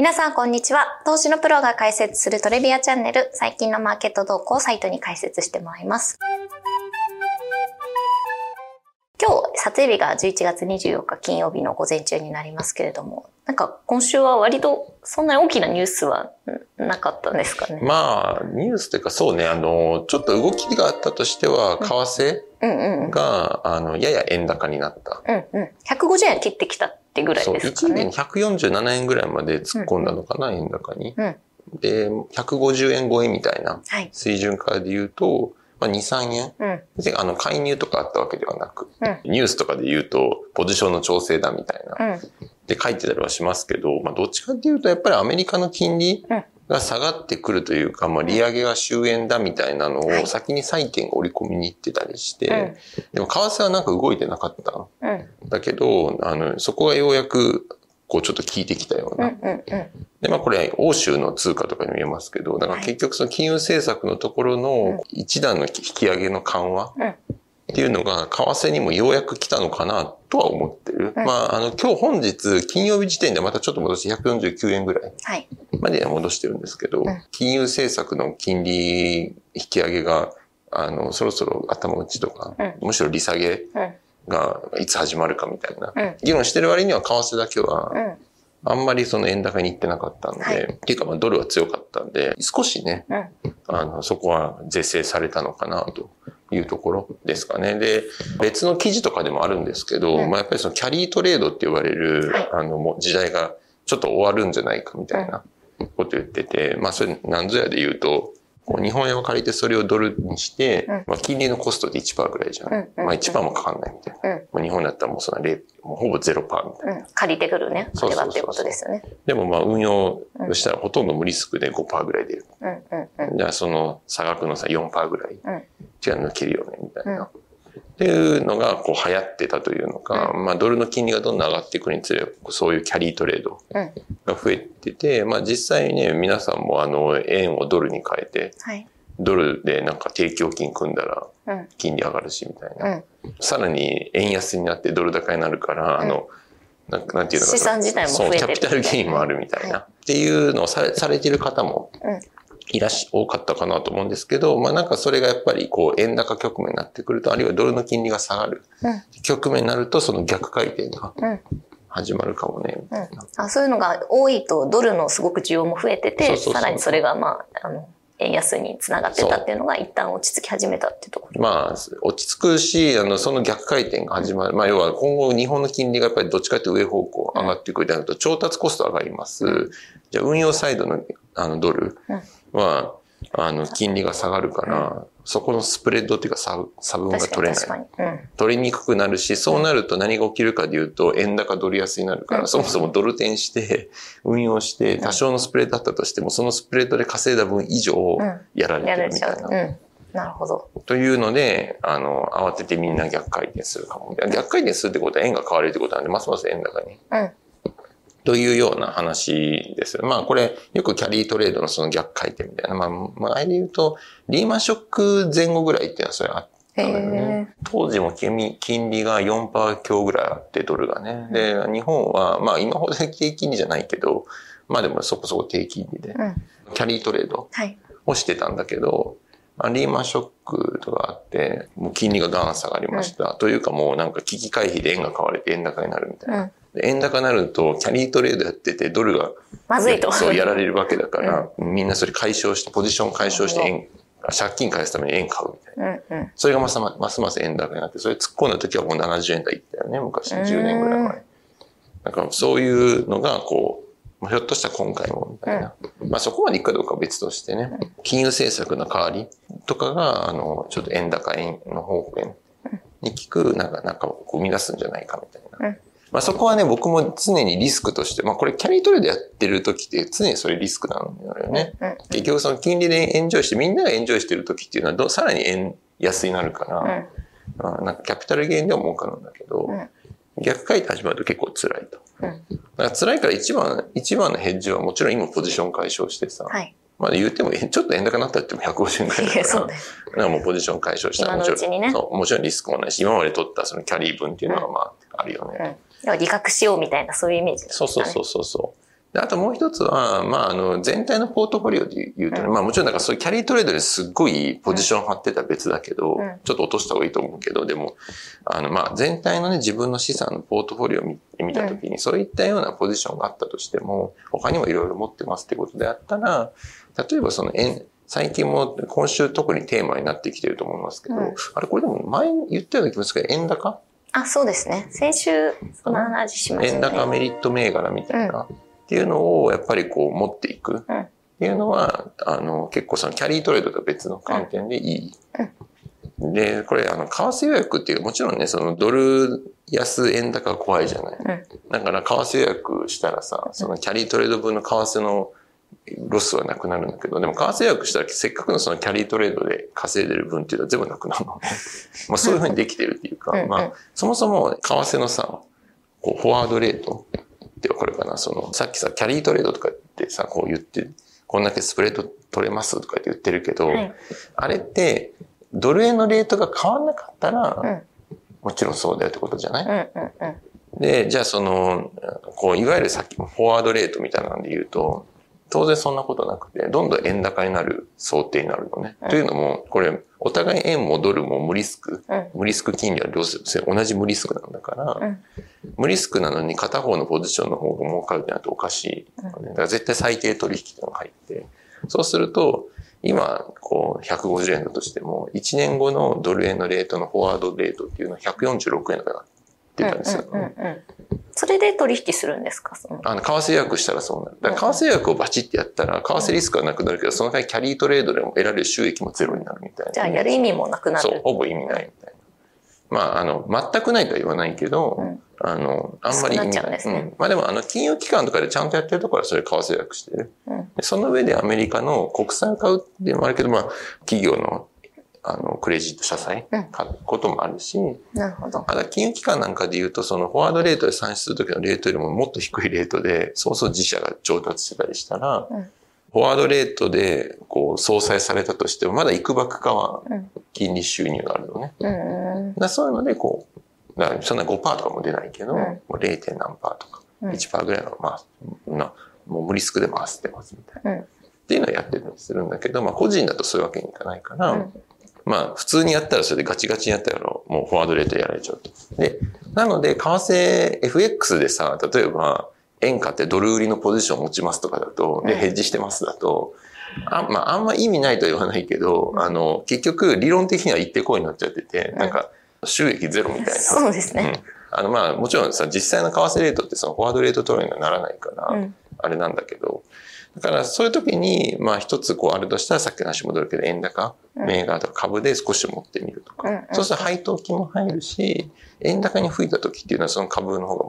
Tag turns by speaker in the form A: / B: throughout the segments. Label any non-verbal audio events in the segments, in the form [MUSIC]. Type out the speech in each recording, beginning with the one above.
A: 皆さん、こんにちは。投資のプロが解説するトレビアチャンネル、最近のマーケット動向をサイトに解説してもらいます。今日、撮影日が11月24日金曜日の午前中になりますけれども、なんか今週は割とそんなに大きなニュースはなかったんですかね？
B: まあ、ニュースというかそうね、あの、ちょっと動きがあったとしては、為替
A: うんうん。
B: が、あの、やや円高になった。
A: うんうん。150円切ってきたってぐらい
B: そう、
A: ですか
B: 一時に
A: ね。
B: 147円ぐらいまで突っ込んだのかな、円高に。
A: うん。
B: で、150円超えみたいな
A: はい。
B: 水準からで言うと、まあ、2、3円。
A: うん。
B: あの、介入とかあったわけではなく、
A: うん
B: ニュースとかで言うと、ポジションの調整だみたいな、
A: うん。
B: で書いてたりはしますけど、まあ、どっちかっていうと、やっぱりアメリカの金利
A: うん
B: が下がってくるというか、まあ、利上げが終焉だみたいなの
A: はい。
B: を先に債券が織り込みに行ってたりして、
A: うん。
B: でも為替はなんか動いてなかったん
A: うん。
B: だけど、あの、そこがようやく、こうちょっと効いてきたような。で、まあこれ、欧州の通貨とかにも言えますけど、だから結局その金融政策のところの一段の引き上げの緩和
A: うん
B: っていうのが、為替にもようやく来たのかなとは思ってる。
A: うん
B: まあ、あの、今日本日、金曜日時点でまたちょっと戻して149円ぐらい
A: はい。
B: まで戻してるんですけど、
A: ん
B: 金融政策の金利引き上げが、あの、そろそろ頭打ちとか、
A: う
B: むしろ利下げ
A: うん。
B: がいつ始まるかみたいな、
A: うん
B: 議論してる割には為替だけは、
A: うん。
B: あんまりその円高に行ってなかったんで、
A: はい
B: っていうかまあドルは強かったんで、少しね、
A: うん。
B: あの、そこは是正されたのかなというところですかね。で、別の記事とかでもあるんですけど、
A: うん
B: まあやっぱりそのキャリートレードって言われる、
A: はい
B: あの、もう時代がちょっと終わるんじゃないかみたいなこと言ってて、まあそれ何ぞやで言うと、日本円を借りてそれをドルにして、
A: うん
B: まあ金利のコストで1%ぐらいじゃん。まあ1%もかかんないみたいな。
A: うん。
B: まあ、日本だったらもうその0、もうほぼ0%みたいな。
A: うん。借りてくるね。
B: そ
A: れはっていうことですよね。
B: でもまあ運用したらほとんど無リスクで5%ぐらい出る。じゃあその差額のさ4%ぐらい
A: うん。
B: 違う抜けるよね、みたいな。
A: うん
B: っていうのがこう流行ってたというのか、まあドルの金利がどんどん上がっていくにつれ、そういうキャリートレード
A: うん。
B: が増えてて、まあ実際ね、皆さんもあの円をドルに変えて、
A: はい。
B: ドルでなんか定期預金組んだら
A: うん。
B: 金利上がるしみたいな。
A: うん。
B: さらに円安になってドル高になるから、あの、なんなんていうのかな。
A: 資産自体も増えてる
B: そう、キャピタルゲインもあるみたいな。
A: は
B: っていうのをされされてる方も
A: うん。
B: いらっし、多かったかなと思うんですけど、まあなんかそれがやっぱりこう円高局面になってくると、あるいはドルの金利が下がる
A: うん。
B: 局面になると、その逆回転が
A: うん。
B: 始まるかもね、み
A: うん
B: たいな。
A: あそういうのが多いとドルのすごく需要も増えててさらにそれがまああの円安につながってたっていうのが一旦落ち着き始めたっていうところ。
B: まあ、落ち着くし、あの、その逆回転が始まる。まあ、要は今後日本の金利がやっぱりどっちかというと上方向上がっていくとなると、調達コスト上がります。じゃあ、運用サイドのあのドルは、あの、金利が下がるから、そこのスプレッドっていうか差差分が取れない。
A: うん。
B: 取りにくくなるし、そうなると何が起きるかでいうと、円高ドル安になるから、
A: うん
B: そもそもドル転して、運用して、多少のスプレッドだったとしても、そのスプレッドで稼いだ分以上
A: うん、
B: やられ。てるみたいうな。
A: うん。なるほど。
B: というので、あの、慌ててみんな逆回転するかも。逆回転するってことは円が変わるってことなんで、ますます円高に。
A: うん。
B: というような話です。まあこれ、よくキャリートレードのその逆回転みたいな。まあ、前で言うと、リーマンショック前後ぐらいっていうのはそれあったのよね。当時も金金利が4%強ぐらいあって、ドルがね。で、日本は、まあ今ほど低金利じゃないけど、まあでもそこそこ低金利で、
A: うん。
B: キャリートレード
A: はい。
B: をしてたんだけど、まあリーマンショックとかあって、もう金利がガン下がりました。というかもうなんか危機回避で円が買われて円高になるみたいな。
A: うん。
B: で円高になると、キャリートレードやってて、ドルが、
A: まずいと。
B: そうやられるわけだから、みんなそれ解消して、ポジション解消して円、借金返すために円買うみたいな。
A: うんうん。
B: それがますまますます円高になって、それ突っ込んだ時はもう70円台いったよね、昔、10年ぐらい前。だからそういうのが、こう、ひょっとしたら今回も、みたいな。まあそこまでいくかどうかは別としてね、金融政策の代わりとかが、あの、ちょっと円高円の方向に効く、なんか、なんかこう生み出すんじゃないかみたいな。
A: うん
B: まあそこはね、僕も常にリスクとして、まあこれキャリートレードやってる時って常にそれリスクなのよね。
A: うん。
B: 結局その金利でエンジョイして、みんながエンジョイしてる時っていうのはど、さらに円安になるから、
A: うん。
B: まあなんかキャピタルゲインでは儲かるんだけど、
A: うん
B: 逆回転始まると結構辛いと。
A: うん。
B: だから辛いから一番、一番のヘッジはもちろん今ポジション解消してさ、
A: はい。
B: まあ言うても、えちょっと円高になったって言っても150円くらいだから、
A: そうね。
B: だからもうポジション解消したら
A: 今
B: もちろん、
A: ね
B: そう、もちろんリスクもないし、今まで取ったそのキャリー分っていうのはまああるよね。
A: うん。でも利確しようみたいな、そういうイメージ、
B: そうそうそうそうそう。あともう一つは、まあ、あの、全体のポートフォリオで言うとね、
A: うん
B: まあもちろんなんかそういうキャリートレードですっごいポジション張ってたら別だけど、
A: うん
B: ちょっと落とした方がいいと思うけど、でも、あの、まあ全体のね、自分の資産のポートフォリオを見見たときに、そういったようなポジションがあったとしても、他にもいろいろ持ってますってことであったら、例えばその、最近も今週特にテーマになってきてると思いますけど、あれこれでも前言ったような気がするけど、円高
A: あ、そうですね。先週、その話しました
B: 円
A: ね。
B: 高メリット銘柄みたいな、っていうのをやっぱりこう持っていく
A: うん
B: っていうのは、あの結構そのキャリートレードとは別の観点でいい。で、これあの、為替予約っていうもちろんね、そのドル安円高は怖いじゃない。
A: うん
B: だから為替予約したらさ、そのキャリートレード分の為替のロスはなくなるんだけど、でも為替予約したらせっかくのそのキャリートレードで稼いでる分っていうのは全部なくなるのね。[LAUGHS] まあそういうふうにできてるっていうか、まあそもそも為替のさ、こうフォワードレートってわかるかなその、さっきさ、キャリートレードとかってさ、こう言って、こんだけスプレッド取れますとかって言ってるけど、
A: はい
B: あれって、ドル円のレートが変わんなかったら、
A: うん
B: もちろんそうだよってことじゃない、
A: うんうんうん。
B: で、じゃあその、こう、いわゆるさっきのフォワードレートみたいなので言うと、当然そんなことなくて、どんどん円高になる想定になるのね。
A: うん
B: というのも、これ、お互い円もドルも無リスク。
A: うん
B: 無リスク金利は両方同じ無リスクなんだから、
A: うん
B: 無リスクなのに片方のポジションの方が儲かるってなるとおかしい、ね。だから絶対最低取引っていうのが入って、そうすると、今、こう、150円だとしても、1年後のドル円のレートのフォワードレートっていうのは146円とかなってたんですよ。
A: それで取引するんですか？
B: あの、為替予約したらそうなる。だから、為替予約をバチってやったら、為替リスクはなくなるけど、その代わりキャリートレードでも得られる収益もゼロになるみたいな。
A: じゃあやる意味もなくなる。
B: そう、ほぼ意味ないみたいな。まあ、あの、全くないとは言わないけど、
A: うん
B: あの、あんまり意味
A: 少なっちゃうんですね
B: んまあでも、あの、金融機関とかでちゃんとやってるところはそれ為替予約してる。
A: うん
B: でその上でアメリカの国債を買うっていうのもあるけど、まあ、企業の、あの、クレジット社債
A: うん
B: 買うこともあるし、
A: なるほど。
B: ただ金融機関なんかで言うと、そのフォワードレートで算出するときのレートよりももっと低いレートで、そうそう自社が調達してたりしたら、
A: うん
B: フォワードレートでこう相殺されたとしても、まだいくばくかは
A: うん
B: 金利収入があるのね。
A: うんうん
B: だそういうので、こう、そんな5%とかも出ないけど、
A: うん
B: もう 0. 何パーとか、
A: うん
B: 1%ぐらいの、まあ、なもう無リスクで回してますみたいな。
A: うん
B: っていうのをやってたりするんだけど、まあ個人だとそういうわけにいかないから、
A: うん
B: まあ普通にやったらそれでガチガチにやったらもうフォワードレートやられちゃうと。で、なので為替 FX でさ、例えば円買ってドル売りのポジションを持ちますとかだと、で、
A: うん
B: ヘッジしてますだと、あまあ、あんま意味ないとは言わないけど、あの、結局理論的には一定こうになっちゃってて、
A: うん
B: なんか収益ゼロみたいな。
A: そうですね。
B: うんあの、まあ、もちろんさ、実際の為替レートってそのフォワードレート取るにはならないから、
A: うん
B: あれなんだけど、だからそういう時に、まあ一つこうあるとしたらさっきの話戻るけど、円高、
A: うん。
B: 銘柄とか株で少し持ってみるとか。そうすると配当金も入るし、円高に吹いた時っていうのはその株の方が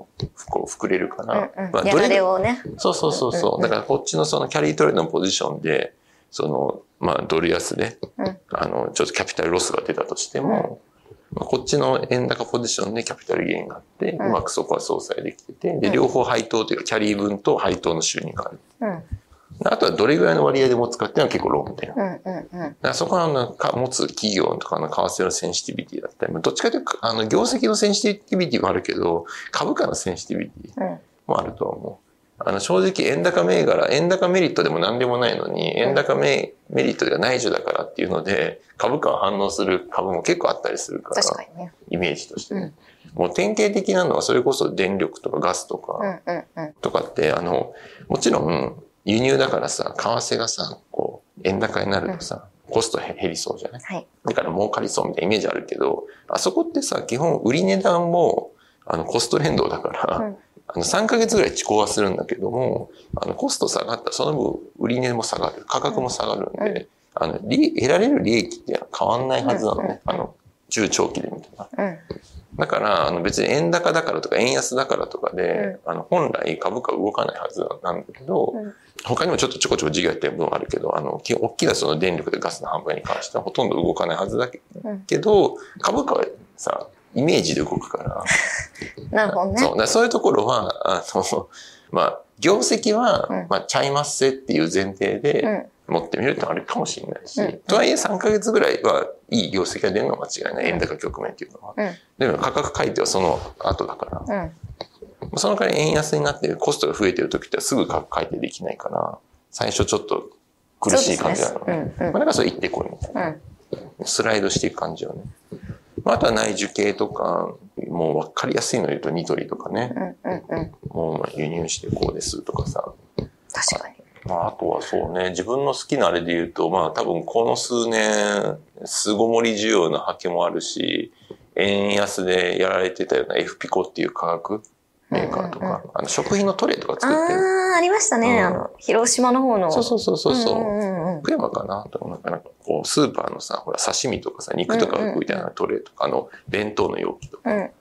B: こう膨れるから、まあ
A: 流れをね。
B: そうそうそうそう。だからこっちのそのキャリートレードのポジションで、その、まあドル安で、
A: うん。
B: あの、ちょっとキャピタルロスが出たとしても、まあこっちの円高ポジションでキャピタルゲインがあって、
A: う
B: まくそこは相殺できてて、で、
A: うん。
B: 両方配当というかキャリー分と配当の収入がある。
A: うん
B: あとはどれぐらいの割合で持つかっていうのは結構論点。
A: うんうんうん
B: らそこはあのか持つ企業とかの為替のセンシティビティだったり、まあどっちかというと、あの、業績のセンシティビティもあるけど、株価のセンシティビティ
A: うん
B: もあるとは思う。あの、正直、円高銘柄、円高メリットでも何でもないのに、円高メメリットが内需だからっていうので、株価が反応する株も結構あったりするから、
A: 確かにね。
B: イメージとしてね。
A: うん
B: もう典型的なのは、それこそ電力とかガスと
A: う
B: か、
A: んうんうん
B: とかって、あの、もちろん、輸入だからさ、為替がさ、こう、円高になるとさ、コスト減りそうじゃない？
A: はい。
B: だから儲かりそうみたいなイメージあるけど、あそこってさ、基本売り値段も、あの、コスト連動だから、
A: うん。
B: あの、3ヶ月ぐらい遅行はするんだけども、あの、コスト下がったらその分、売り値も下がる。価格も下がるんで、
A: うん。
B: あの、利得られる利益って変わんないはずなのね。
A: うん。
B: あの、中長期で見たら。
A: うん。
B: だから、あの、別に円高だからとか円安だからとかで、あの、本来株価動かないはずなんだけど、
A: うん
B: 他にもちょっとちょこちょこ事業やってる分はあるけど、あの、き大きなその電力でガスの販売に関してはほとんど動かないはずだけど、株価はさ、イメージで動くから、[LAUGHS]
A: なるほどね。
B: そう。そういうところは、あの、[LAUGHS] まあ、業績は、
A: うん
B: まあ、ちゃいますせっていう前提
A: う
B: で
A: ん
B: 持ってみるってあるかもしれないし、
A: うん
B: とはいえ3ヶ月ぐらいはいい業績が出るのは間違いない。円高局面っていうのは。
A: うん
B: でも価格改定はその後だから。
A: うん
B: その代わり円安になってコストが増えてる時ってすぐ価格改定できないから、最初ちょっと苦しい感じなのね。
A: ねうんうん
B: まあ、だからそれ行ってこいみたいな。
A: うん。
B: スライドしていく感じよね。まあ、あとは内需系とか、もう分かりやすいので言うとニトリとかね、
A: うんうんうん。
B: もうまあ輸入してこうですとかさ。
A: 確かに。
B: まあ、あとはそうね、自分の好きなあれで言うと、まあ多分この数年、巣ごもり需要の波形もあるし、円安でやられてたような F ピコっていう化学メーカーと
A: うんうん
B: か、あの食品のトレイとか
A: あ
B: 作ってる。
A: あ、ありましたね。
B: うん
A: あの、広島の方の。
B: そうそうそうそうそう。
A: んうんうん
B: 福山かなとなんかなんかこう、スーパーのさ、ほら、刺身とかさ、肉とか浮いたようなトレイとか、あの、弁当の容器とか、
A: うん。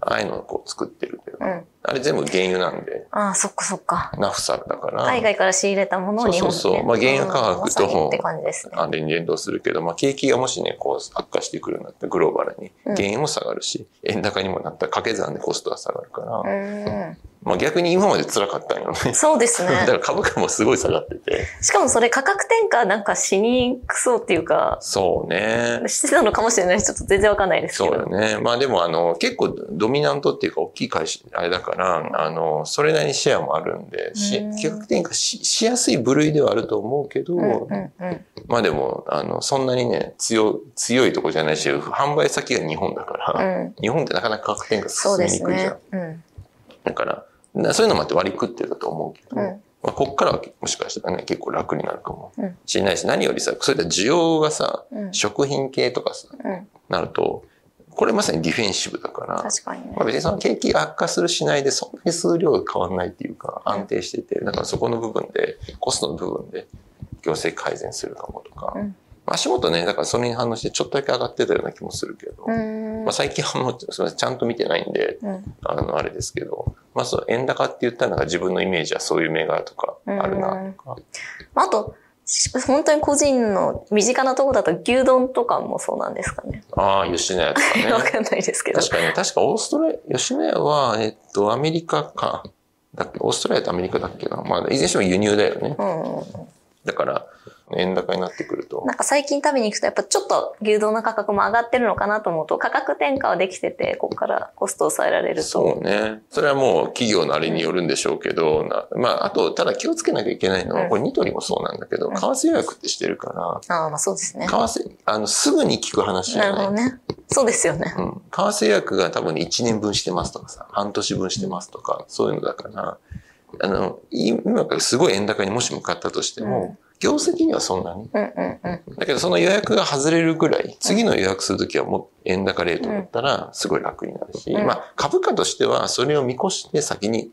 B: ああいうのをこう作ってるけど、
A: うん。
B: あれ全部原油なんで、
A: ああ、そっかそっか。
B: ナフサだから、
A: 海外から仕入れたものを日本で、
B: そうそうそうまあ原油価格と
A: まさにって感じですね。
B: あれに連動するけど、まあ、景気がもしね、こう悪化してくるんだったらグローバルに、
A: うん
B: 原油も下がるし、円高にもなったら掛け算でコストが下がるから、
A: うん。
B: まあ逆に今まで辛かったんよね。
A: そうです [LAUGHS]
B: だか
A: ね。
B: ら株価もすごい下がってて。
A: しかもそれ価格転嫁なんかしにくそうっていうか、
B: そうね。
A: してたのかもしれないし、ちょっと全然わかんないですけど。
B: そうだね。まあでもあの、結構ドミナントっていうか大きい会社、あれだから、あの、それなりにシェアもあるんで、し
A: うん
B: 価格転嫁ししやすい部類ではあると思うけど、
A: うんうんうん。
B: まあでも、あの、そんなにね、強、強いとこじゃないし、販売先が日本だから、
A: うん。
B: 日本ってなかなか価格転嫁進みにくいじゃん。。
A: うん。
B: だから、なそういうのもあって割り食ってると思うけど、
A: うん
B: まあ、こっからはもしかしたらね、結構楽になるかも
A: うん
B: しれないし、何よりさ、そういった需要がさ、
A: うん。
B: 食品系とかさ、
A: うん。
B: なると、これまさにディフェンシブだから、
A: 確かにね
B: まあ、。別にその景気が悪化するしないで、そんなに数量が変わらないっていうか、安定してて、だからそこの部分で、コストの部分で、業績改善するかもとか、
A: うん
B: まあ足元ね、だからそれに反応してちょっとだけ上がってたような気もするけど、
A: うん
B: まあ、最近はもうそれちゃんと見てないんで、
A: うん。
B: あの、あれですけど、まあそう、円高って言ったらなんか自分のイメージはそういう銘柄とかあるなとか。
A: あと、し本当に個人の身近なところだと牛丼とかもそうなんですかね。
B: ああ、吉野家とかね。[LAUGHS]
A: わかんないですけど。
B: 確かに、確かオーストラリア、吉野家は、えっと、アメリカか。だっけオーストラリアとアメリカだっけな。まあ、いずれにしても輸入だよね。
A: うん。
B: だから、円高になってくると
A: な。んか最近食べに行くとやっぱちょっと牛丼の価格も上がってるのかなと思うと価格転嫁はできてて、ここからコストを抑えられると。
B: そうね。それはもう企業のあれによるんでしょうけど、なまあ、あと、ただ気をつけなきゃいけないのは、
A: うん
B: これニトリもそうなんだけど、
A: うん
B: 為替予約ってしてるから、
A: ああ、まあそうですね。
B: 為替、あの、すぐに聞く話じ
A: な
B: ゃない。
A: るほどね。そうですよね。
B: うん。為替予約が多分ね、1年分してますとかさ、半年分してますとか、そういうのだから、あの、今からすごい円高にもし向かったとしても、業績にはそんなに。だけどその予約が外れるぐらい、次の予約するときはもう円高レートだったらすごい楽になるし、
A: うん
B: まあ株価としてはそれを見越して先に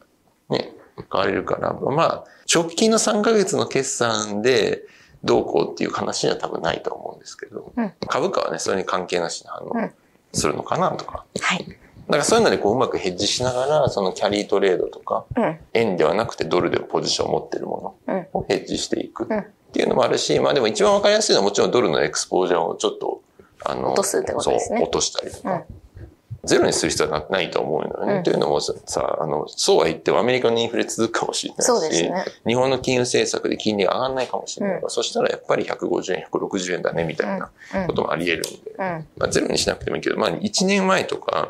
B: ね、買われるから、まあ直近の3ヶ月の決算でどうこうっていう話には多分ないと思うんですけど、
A: うん
B: 株価はね、それに関係なしに反応
A: うん
B: するのかなとか。
A: はい。
B: だからそういうのでこううまくヘッジしながら、そのキャリートレードとか、
A: うん。
B: 円ではなくてドルでポジションを持ってるも
A: うん。
B: のをヘッジしていく。
A: うん
B: っていうのもあるし、まあでも一番わかりやすいのはもちろんドルのエクスポージャーをちょっと、あの、
A: 落とすってことですね
B: そう、落としたりとか。
A: うん
B: ゼロにする必要はなないと思うのよね。
A: うん
B: というのもさ、あの、そうは言ってもアメリカのインフレ続くかもしれないし、
A: そうですね。
B: 日本の金融政策で金利が上がらないかもしれないから、そしたらやっぱり150円、160円だね、みたいな
A: うん。
B: こともあり得るんで、
A: うん。
B: まあ、ゼロにしなくてもいいけど、まあ1年前とか、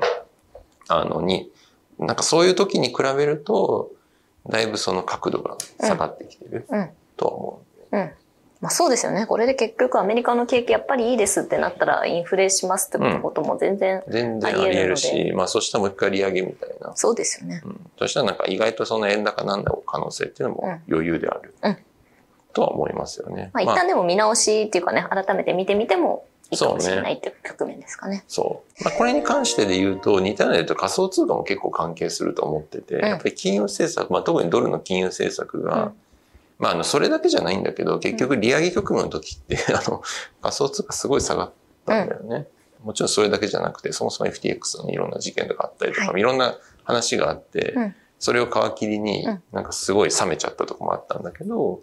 B: あの、に、なんかそういう時に比べると、だいぶその角度が下がってきてる
A: うん。
B: とは思
A: うん。まあそうですよね。これで結局アメリカの景気やっぱりいいですってなったらインフレしますってことも全然、
B: う。全然あり得るし、まあそしたらもう一回利上げみたいな。
A: そうですよね。
B: うん。そしたらなんか意外とその円高なんだろう可能性っていうのも余裕である。
A: うん
B: とは思いますよね。
A: まあ一旦でも見直しっていうかね、改めて見てみてもいいかもしれないっていう局面ですかね。
B: そう。まあ、これに関してで言うと、似たようなと仮想通貨も結構関係すると思ってて、
A: ん
B: やっぱり金融政策、まあ、特にドルの金融政策が、
A: うん
B: まあ、あの、それだけじゃないんだけど、結局利上げ局面の時って、[LAUGHS] あの、仮想通貨すごい下がったんだよね。もちろんそれだけじゃなくて、そもそも FTX のいろんな事件とかあったりとか、、
A: はい。
B: ろんな話があって、
A: うん。
B: それを皮切りに
A: うん、
B: なんかすごい冷めちゃったとこもあったんだけど、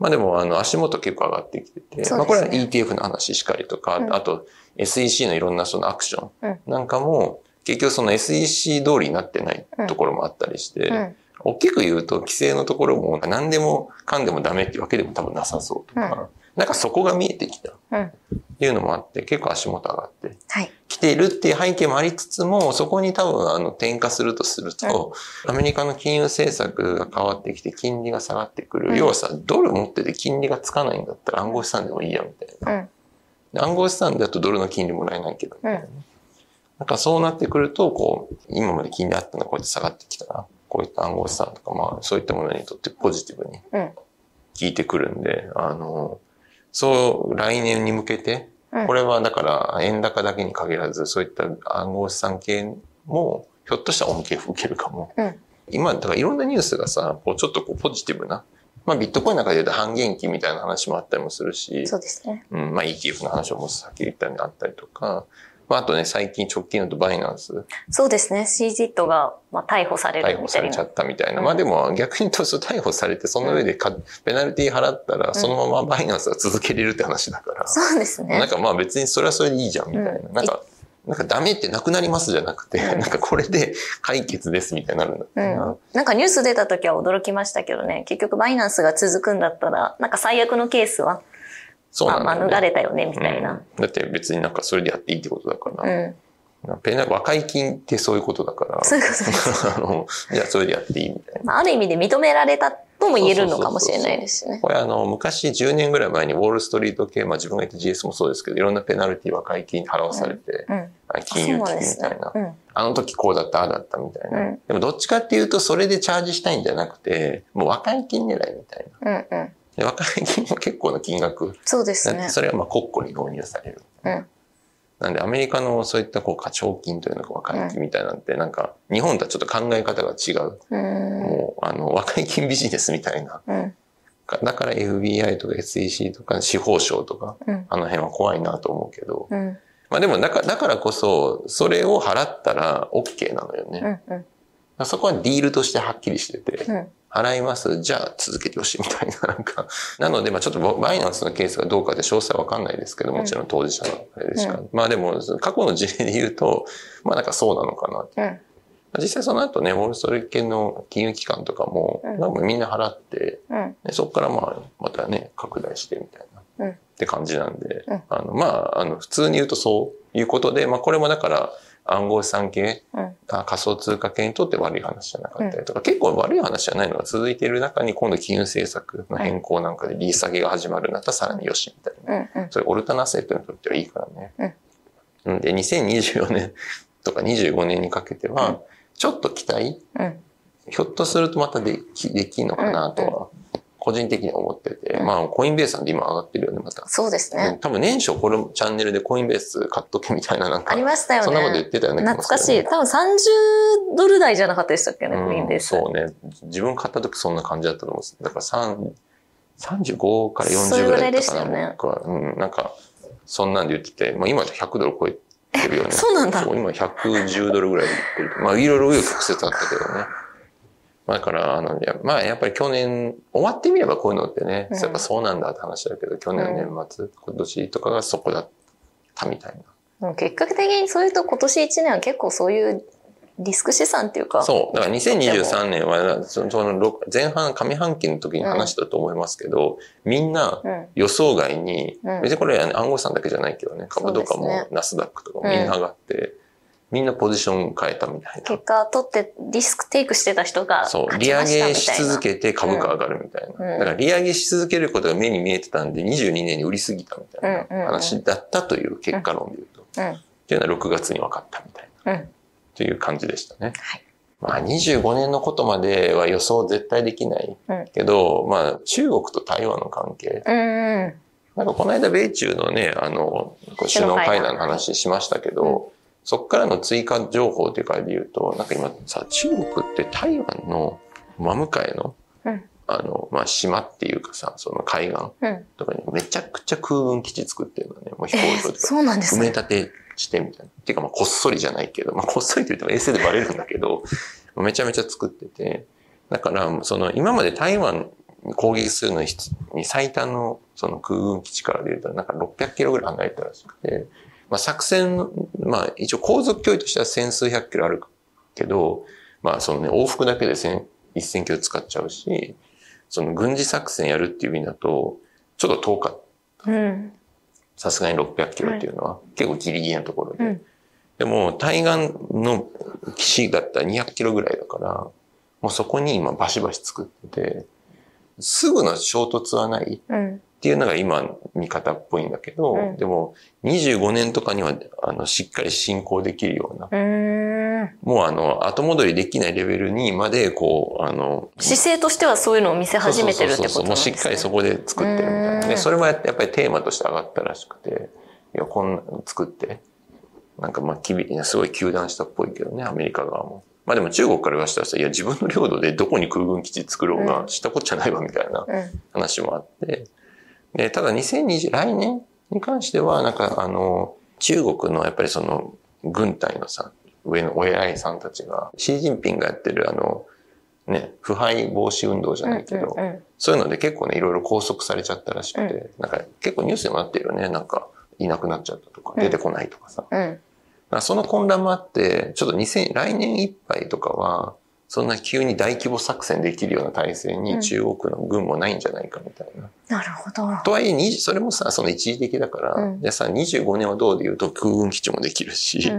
B: まあでも、あの、足元結構上がってきてて、
A: ね。
B: まあこれは ETF の話しかりとか、
A: うん。
B: あと SEC のいろんなそのアクショ
A: うん。
B: ンなんかも、結局その SEC 通りになってないところもあったりして、
A: うん。
B: 大きく言うと規制のところも何でもかんでもダメってわけでも多分なさそうとか、なんかそこが見えてきた。
A: うん。
B: っていうのもあって、結構足元上がって
A: はい。
B: きているっていう背景もありつつも、そこに多分あの転化するとすると、アメリカの金融政策が変わってきて金利が下がってくる。
A: うん
B: 要はさ、ドル持ってて金利がつかないんだったら暗号資産でもいいやみたいな。暗号資産だとドルの金利もらえないけど、なんかそうなってくると、こう、今まで金利あったのがこうやって下がってきたら、こういった暗号資産とか、まあそういったものにとってポジティブに
A: うん。
B: 効いてくるんで、あの、そう、来年に向けて、
A: うん
B: これはだから円高だけに限らず、そういった暗号資産系も、ひょっとしたら恩恵を受けるかも。
A: うん
B: 今、だからいろんなニュースがさ、こうちょっとこうポジティブな、まあビットコインの中で言うと半減期みたいな話もあったりもするし、
A: そうですね。
B: うん、まあ ETF の話もさっき言ったようにあったりとか、まああとね、最近直近だとバイナンス
A: そうですね。CZ が、まあ、逮捕され
B: 逮
A: るみたいな
B: 捕されちゃ。ったみたいな。
A: うん
B: まあでも逆に言うと逮捕されてその上でかペナルティ払ったらそのままバイナンスは続けれるって話だから。
A: そうですね。
B: なんかまあ別にそれはそれでいいじゃんみたいな。
A: うん
B: なんか、なんかダメってなくなりますじゃなくて、
A: うん
B: なんかこれで解決ですみたいになるんだった
A: う。ん。なんかニュース出た時は驚きましたけどね。結局バイナンスが続くんだったら、なんか最悪のケースは、
B: そう
A: まあ、
B: なんだよね。
A: 免れたよね、みたいな。
B: うんだって別になんかそれでやっていいってことだから。
A: うん。
B: ペナ和解金ってそういうことだから。
A: そういうことです。[LAUGHS]
B: あの、じゃあそれでやっていいみたいな。
A: まあ、ある意味で認められたとも言えるのかもしれないですしね。
B: これあの、昔10年ぐらい前にウォールストリート系、まあ自分が言った GS もそうですけど、いろんなペナルティ和解金払わされて、
A: うん。
B: あ金融金みたいな。。
A: ねうん。
B: あの時こうだった、ああだったみたいな。
A: うん
B: でもどっちかっていうと、それでチャージしたいんじゃなくて、もう和解金狙いみたいな。
A: うんうん。
B: で和解金も結構な金額。
A: そうですね。
B: それはまあ国庫に導入される。
A: うん。
B: なんでアメリカのそういったこう課徴金というのか和解金みたいなんて、なんか日本とはちょっと考え方が違う。
A: うん。
B: もう、あの、和解金ビジネスみたいな。
A: うん。
B: だから FBI とか SEC とか司法省とか、
A: うん。
B: あの辺は怖いなと思うけど。
A: うん。
B: まあでもだから、だからこそ、それを払ったら OK なのよね。
A: うん。うん。
B: そこはディールとしてはっきりしてて、
A: うん。
B: 払います、じゃあ続けてほしいみたいな、なんか。[LAUGHS] なので、まあちょっとバイナンスのケースがどうかで詳細わかんないですけど、もちろん当事者のあれでしか。まあでも、過去の事例で言うと、[LAUGHS] まあなんかそうなのかなって
A: うん。
B: 実際その後ね、ウォールストリート系の金融機関とかも、
A: うん
B: みんな払って、
A: うん。
B: でそこからまあ、またね、拡大してみたいな、
A: うん
B: って感じなんで、
A: うん
B: あの、まあ、あの、普通に言うとそういうことで、まあ、これもだから、暗号資産系、
A: うん。
B: あ仮想通貨系にとって悪い話じゃなかったりとか、結構悪い話じゃないのが続いている中に、今度金融政策の変更なんかで利下げが始まるんだったらさらによし、みたいな。
A: うん。うん。
B: それオルタナセットにとってはいいからね。うん。で、2024年とか25年にかけては、ちょっと期待
A: うん。
B: ひょっとするとまたでき、できんのかなとは、個人的には思ってて、
A: うん
B: まあ、コインベースなんで今上がってるよね、また。
A: そうですね。
B: 多分年初これチャンネルでコインベース買っとけみたいななんか
A: あり、ましたよね。
B: そんなこと言ってたよね。
A: 懐かしい。多分30ドル台じゃなかったでしたっけね、
B: うん
A: コインベース。
B: そうね。自分買った時そんな感じだったと思うんです。だから3 35から40ぐ
A: らい
B: だったかな。
A: でしたよね
B: 僕はうん、なんか、そんなんで言ってて、まあ今で100ドル超えてるよね。[LAUGHS]
A: そうなんだ
B: 今110ドルぐらいで言ってる。まあいろいろ紆余曲折あったけどね。まあだから、あの、いやまあやっぱり去年、終わってみればこういうのってね、
A: うん
B: やっぱそうなんだって話だけど、去年の年末、今年とかがそこだったみたいな。
A: 結果的にそういうと今年1年は結構そういうリスク資産っていうか。
B: そう。だから2023年は、その前半、上半期の時に話したと思いますけど、みんな
A: うん。
B: 予想外に、
A: うん
B: 別にこれ暗号資産だけじゃないけどね、株とかもナスダックとかもみんな上がって、みんなポジション変えたみたいな。
A: 結果取ってリスクテイクしてた人が
B: そう、
A: 勝
B: 利上
A: ちましたみたいな。
B: げし続けて株価上がるみたいな。
A: うん
B: だから利上げし続けることが目に見えてたんで、22年に売りすぎたみたい
A: うんうんう
B: なん話だったという結果論で言うと。
A: うん。
B: っていうのは6月に分かったみたいな。
A: うん。
B: という感じでしたね。
A: はい
B: まあ25年のことまでは予想絶対できない
A: うん
B: けど、まあ中国と台湾の関係。
A: うんうん。
B: なんかこの間米中のね、あの、首脳会談の話しましたけど、そこからの追加情報というかで言うと、なんか今さ、中国って台湾の真向かいの、
A: うん
B: あの、まあ島っていうかさ、その海岸
A: うん。
B: とかにめちゃくちゃ空軍基地作ってるのね。もう飛行
A: えー
B: 場とか。
A: そうなんです
B: 埋め
A: ね。
B: 立てしてみたいな。っていうかまあこっそりじゃないけど、まあこっそりと言っても衛星でバレるんだけど、めちゃめちゃ作ってて、だからその今まで台湾に攻撃するのにに最短のその空軍基地からで言うとなんか600キロぐらい離れたらしくて、まあ作戦の、まあ一応航続距離としては千数百キロあるけど、まあそのね往復だけで千一千キロ使っちゃうし、その軍事作戦やるっていう意味だと、ちょっと遠かっった。
A: うん。
B: さすがに600キロっていうのは、結構ギリギリなところで。
A: うん
B: でも、対岸の岸だったら200キロぐらいだから、もうそこに今バシバシ作ってて、すぐの衝突はないっ
A: うん。
B: ていうのが今見方っぽいんだけど、
A: うん
B: でも25年とかにはあのしっかり進行できるような。もうあの後戻りできないレベルにまでこう、あの、
A: 姿勢としてはそういうのを見せ始めてるってこと
B: そうそうそうそうもう。しっかりそこで作ってるみたいな。
A: うん
B: で、それもやっぱりテーマとして上がったらしくて、いや、こんなの作って、なんかまあ、きび、すごい球団したっぽいけどね、アメリカ側も。まあでも中国から言わせたらさ、いや、自分の領土でどこに空軍基地作ろうが、
A: うん
B: 知ったこっちゃないわ、みたいな
A: うん。
B: 話もあって。で、ただ2020、来年に関しては、なんかあの、中国のやっぱりその、軍隊のさ、上のお偉いさんたちが、シー・ジンピンがやってるあの、ね、腐敗防止運動じゃないけど、
A: うんうん
B: そういうので結構ね、いろいろ拘束されちゃったらしくて、なんか結構ニュースでもなってるよね。なんか、いなくなっちゃったとか、
A: うん
B: 出てこないとかさ。
A: うん。
B: まあその混乱もあって、ちょっと2000、来年いっぱいとかは、そんな急に大規模作戦できるような体制
A: うん
B: に中国の軍もないんじゃないかみたいな。
A: なるほど。
B: とはいえ、にそれもさ、その一時的だから、
A: うん
B: じゃあさ、25年はどうで言うと空軍基地もできるし、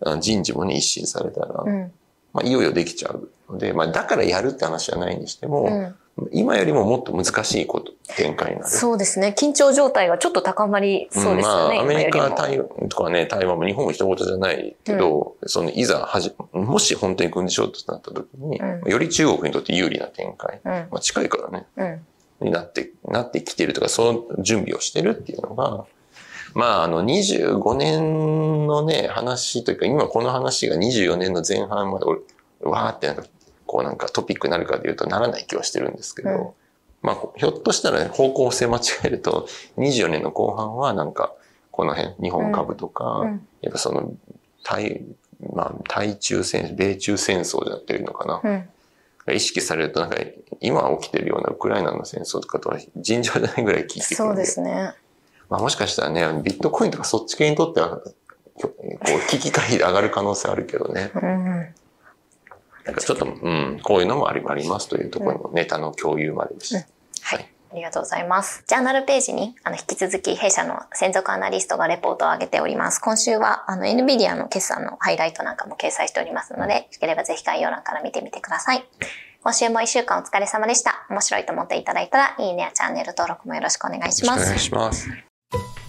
A: うん。
B: 人事もね、一新されたら、
A: うん。
B: まあいよいよできちゃうので、まあだからやるって話じゃないにしても、
A: うん。
B: 今よりももっと難しいこと、展開になる。
A: そうですね。緊張状態がちょっと高まりそうですよね。
B: まあ、アメリカ、台湾とかね、台湾も日本も一言じゃないけど、そのいざはじ、もし本当に軍事衝突になった時に、
A: う
B: より中国にとって有利な展開、
A: も。
B: まあ近いからね、
A: うん。うん。
B: になって、なってきてるとか、その準備をしてるっていうのが、まあ、あの、25年のね、話というか、今この話が24年の前半まで、俺わーってなんか、こうなんかトピックになるかで言うとならない気はしてるんですけど、
A: うん
B: まあ、ひょっとしたら、ね、方向性間違えると、24年の後半はなんか、この辺、日本株とか、
A: うん。
B: やっぱその、対、まあ、対中戦、米中戦争じゃってるのかな。
A: うん。
B: 意識されると、なんか、今起きてるようなウクライナの戦争とかとは尋常じゃないぐらい聞いてくるん
A: そうですね。
B: まあもしかしたらね、ビットコインとかそっち系にとっては、こう、危機回避で上がる可能性あるけどね。
A: うん。
B: なんかちょっと、うん、こういうのもありありますというところのネタの共有まででした。
A: はい。ありがとうございます。ジャーナルページに、あの、引き続き弊社の専属アナリストがレポートを上げております。今週は、あの、NVIDIA の決算のハイライトなんかも掲載しておりますので、よければぜひ概要欄から見てみてください。今週も一週間お疲れ様でした。面白いと思っていただいたら、いいねやチャンネル登録もよろしくお願いします
B: よろしくお願い。します。